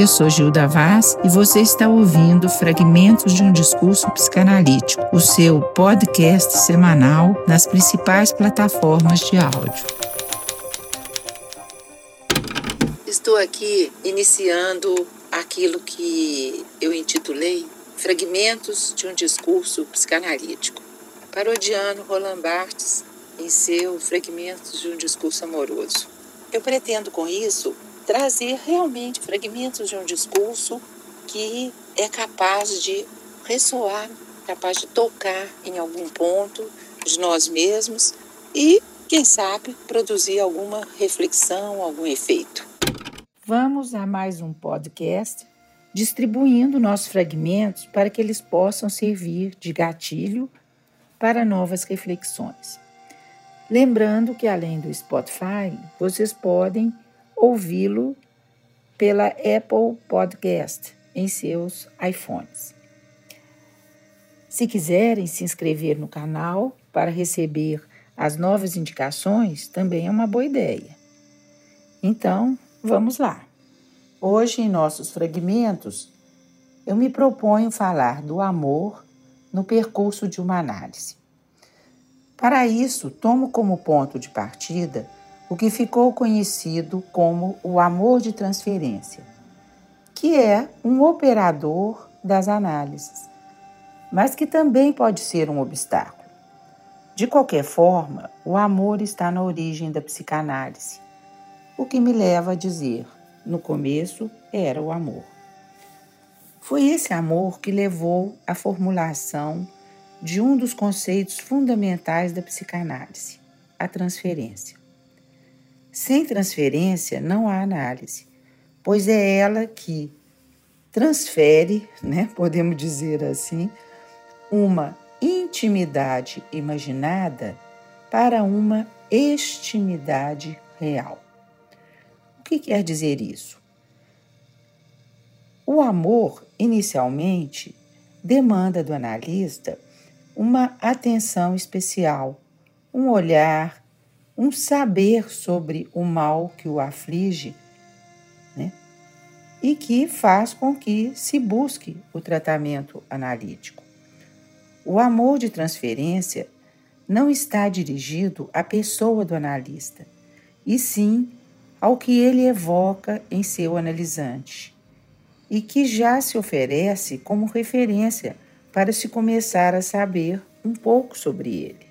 Eu sou Gilda Vaz e você está ouvindo Fragmentos de um Discurso Psicanalítico, o seu podcast semanal nas principais plataformas de áudio. Estou aqui iniciando aquilo que eu intitulei Fragmentos de um Discurso Psicanalítico, parodiando Roland Barthes em seu Fragmentos de um Discurso Amoroso. Eu pretendo com isso trazer realmente fragmentos de um discurso que é capaz de ressoar, capaz de tocar em algum ponto de nós mesmos e, quem sabe, produzir alguma reflexão, algum efeito. Vamos a mais um podcast distribuindo nossos fragmentos para que eles possam servir de gatilho para novas reflexões. Lembrando que além do Spotify, vocês podem ouvi-lo pela Apple Podcast em seus iPhones. Se quiserem se inscrever no canal para receber as novas indicações, também é uma boa ideia. Então, vamos lá. Hoje, em nossos fragmentos, eu me proponho falar do amor no percurso de uma análise. Para isso, tomo como ponto de partida o que ficou conhecido como o amor de transferência, que é um operador das análises, mas que também pode ser um obstáculo. De qualquer forma, o amor está na origem da psicanálise, o que me leva a dizer: no começo era o amor. Foi esse amor que levou à formulação de um dos conceitos fundamentais da psicanálise, a transferência. Sem transferência não há análise, pois é ela que transfere, né, podemos dizer assim, uma intimidade imaginada para uma extimidade real. O que quer dizer isso? O amor, inicialmente, demanda do analista uma atenção especial, um olhar um saber sobre o mal que o aflige, né? E que faz com que se busque o tratamento analítico. O amor de transferência não está dirigido à pessoa do analista, e sim ao que ele evoca em seu analisante, e que já se oferece como referência para se começar a saber um pouco sobre ele.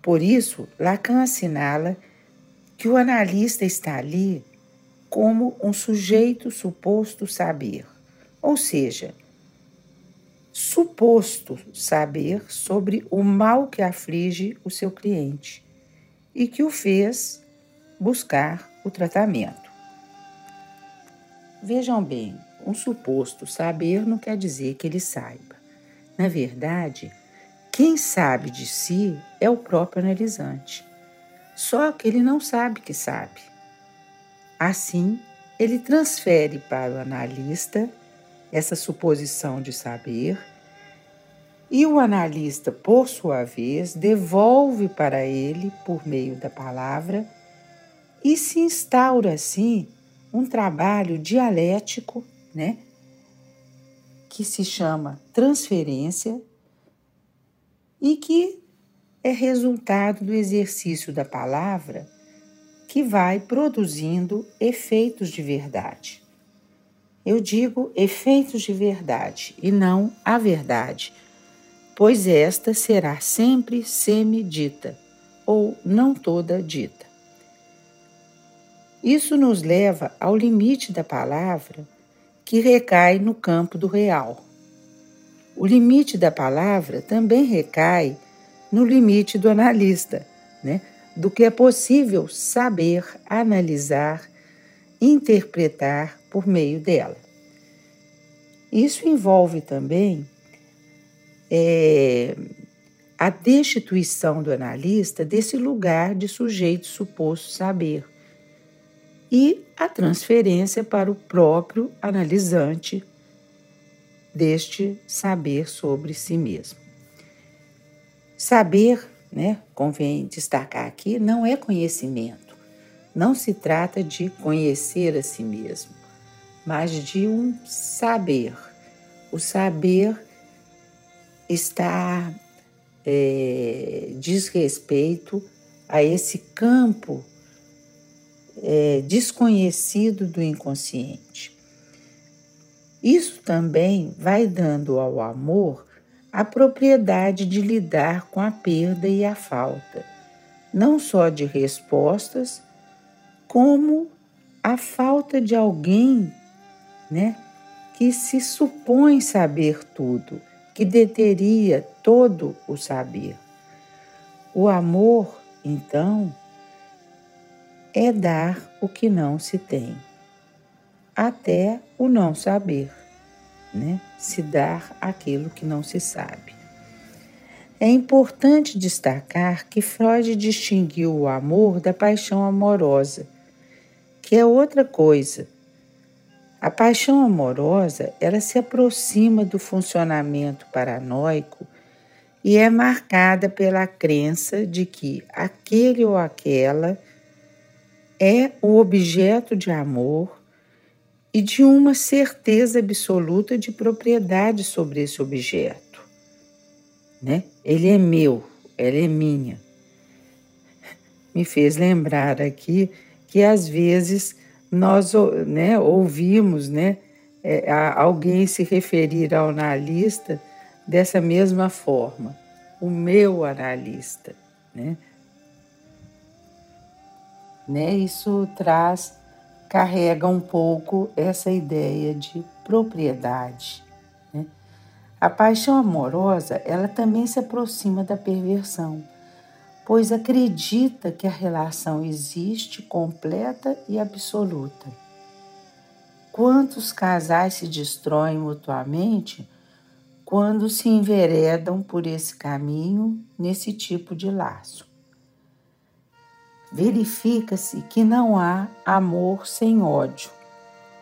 Por isso, Lacan assinala que o analista está ali como um sujeito suposto saber, ou seja, suposto saber sobre o mal que aflige o seu cliente e que o fez buscar o tratamento. Vejam bem, um suposto saber não quer dizer que ele saiba. Na verdade, quem sabe de si é o próprio analisante. Só que ele não sabe que sabe. Assim, ele transfere para o analista essa suposição de saber e o analista, por sua vez, devolve para ele, por meio da palavra, e se instaura assim um trabalho dialético, né, que se chama transferência e que é resultado do exercício da palavra que vai produzindo efeitos de verdade. Eu digo efeitos de verdade e não a verdade, pois esta será sempre semidita ou não toda dita. Isso nos leva ao limite da palavra que recai no campo do real. O limite da palavra também recai no limite do analista, né? do que é possível saber, analisar, interpretar por meio dela. Isso envolve também é, a destituição do analista desse lugar de sujeito suposto saber e a transferência para o próprio analisante deste saber sobre si mesmo. Saber, né, convém destacar aqui, não é conhecimento, não se trata de conhecer a si mesmo, mas de um saber. O saber está é, diz respeito a esse campo é, desconhecido do inconsciente. Isso também vai dando ao amor a propriedade de lidar com a perda e a falta, não só de respostas, como a falta de alguém, né, que se supõe saber tudo, que deteria todo o saber. O amor, então, é dar o que não se tem, até o não saber, né? Se dar aquilo que não se sabe. É importante destacar que Freud distinguiu o amor da paixão amorosa, que é outra coisa. A paixão amorosa, ela se aproxima do funcionamento paranoico e é marcada pela crença de que aquele ou aquela é o objeto de amor e de uma certeza absoluta de propriedade sobre esse objeto. Né? Ele é meu, ela é minha. Me fez lembrar aqui que às vezes nós né, ouvimos né, é, alguém se referir ao analista dessa mesma forma, o meu analista. Né? Né? Isso traz, carrega um pouco essa ideia de propriedade. Né? A paixão amorosa, ela também se aproxima da perversão, pois acredita que a relação existe completa e absoluta. Quantos casais se destroem mutuamente quando se enveredam por esse caminho, nesse tipo de laço? Verifica-se que não há amor sem ódio,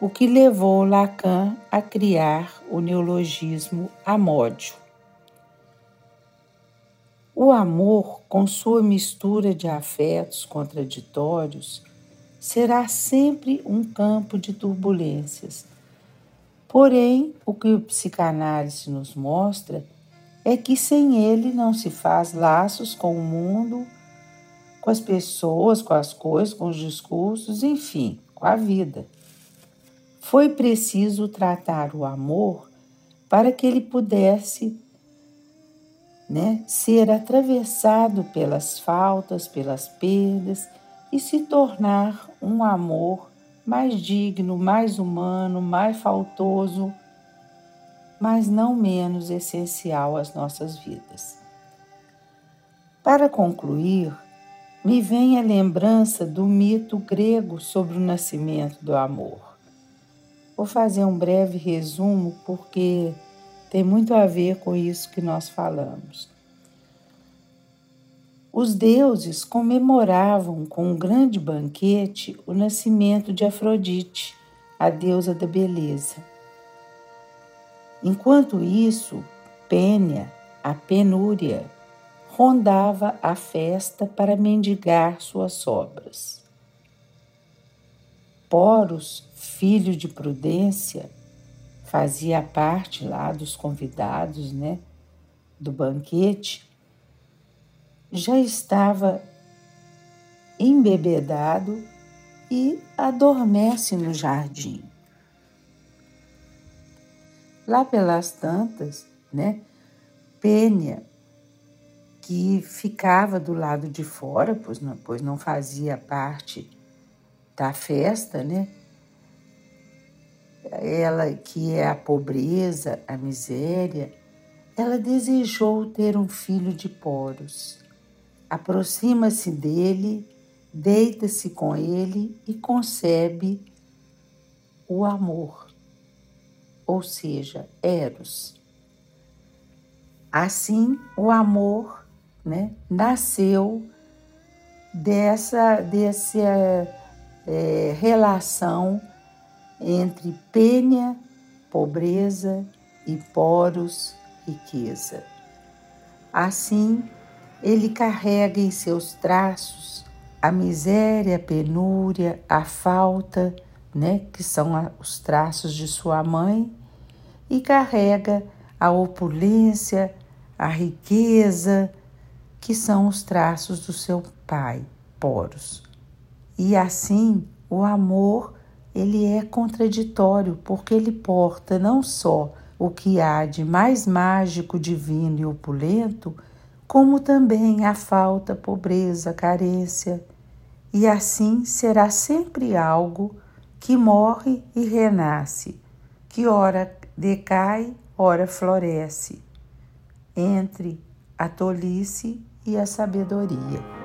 o que levou Lacan a criar o neologismo amódio. O amor, com sua mistura de afetos contraditórios, será sempre um campo de turbulências. Porém, o que o psicanálise nos mostra é que sem ele não se faz laços com o mundo com as pessoas, com as coisas, com os discursos, enfim, com a vida. Foi preciso tratar o amor para que ele pudesse né, ser atravessado pelas faltas, pelas perdas e se tornar um amor mais digno, mais humano, mais faltoso, mas não menos essencial às nossas vidas. Para concluir, me vem a lembrança do mito grego sobre o nascimento do amor. Vou fazer um breve resumo porque tem muito a ver com isso que nós falamos. Os deuses comemoravam com um grande banquete o nascimento de Afrodite, a deusa da beleza. Enquanto isso, Pênia, a penúria, rondava a festa para mendigar suas sobras. Poros, filho de Prudência, fazia parte lá dos convidados, né, do banquete, já estava embebedado e adormece no jardim. Lá pelas tantas, né, Pênia que ficava do lado de fora, pois não, pois não fazia parte da festa, né? Ela que é a pobreza, a miséria, ela desejou ter um filho de poros. Aproxima-se dele, deita-se com ele e concebe o amor, ou seja, Eros. Assim, o amor né, nasceu dessa, dessa é, relação entre pênia, pobreza e poros, riqueza. Assim, ele carrega em seus traços a miséria, a penúria, a falta, né, que são os traços de sua mãe, e carrega a opulência, a riqueza, que são os traços do seu pai, Poros. E assim, o amor, ele é contraditório, porque ele porta não só o que há de mais mágico, divino e opulento, como também a falta, pobreza, carência, e assim será sempre algo que morre e renasce, que ora decai, ora floresce, entre a tolice e a sabedoria.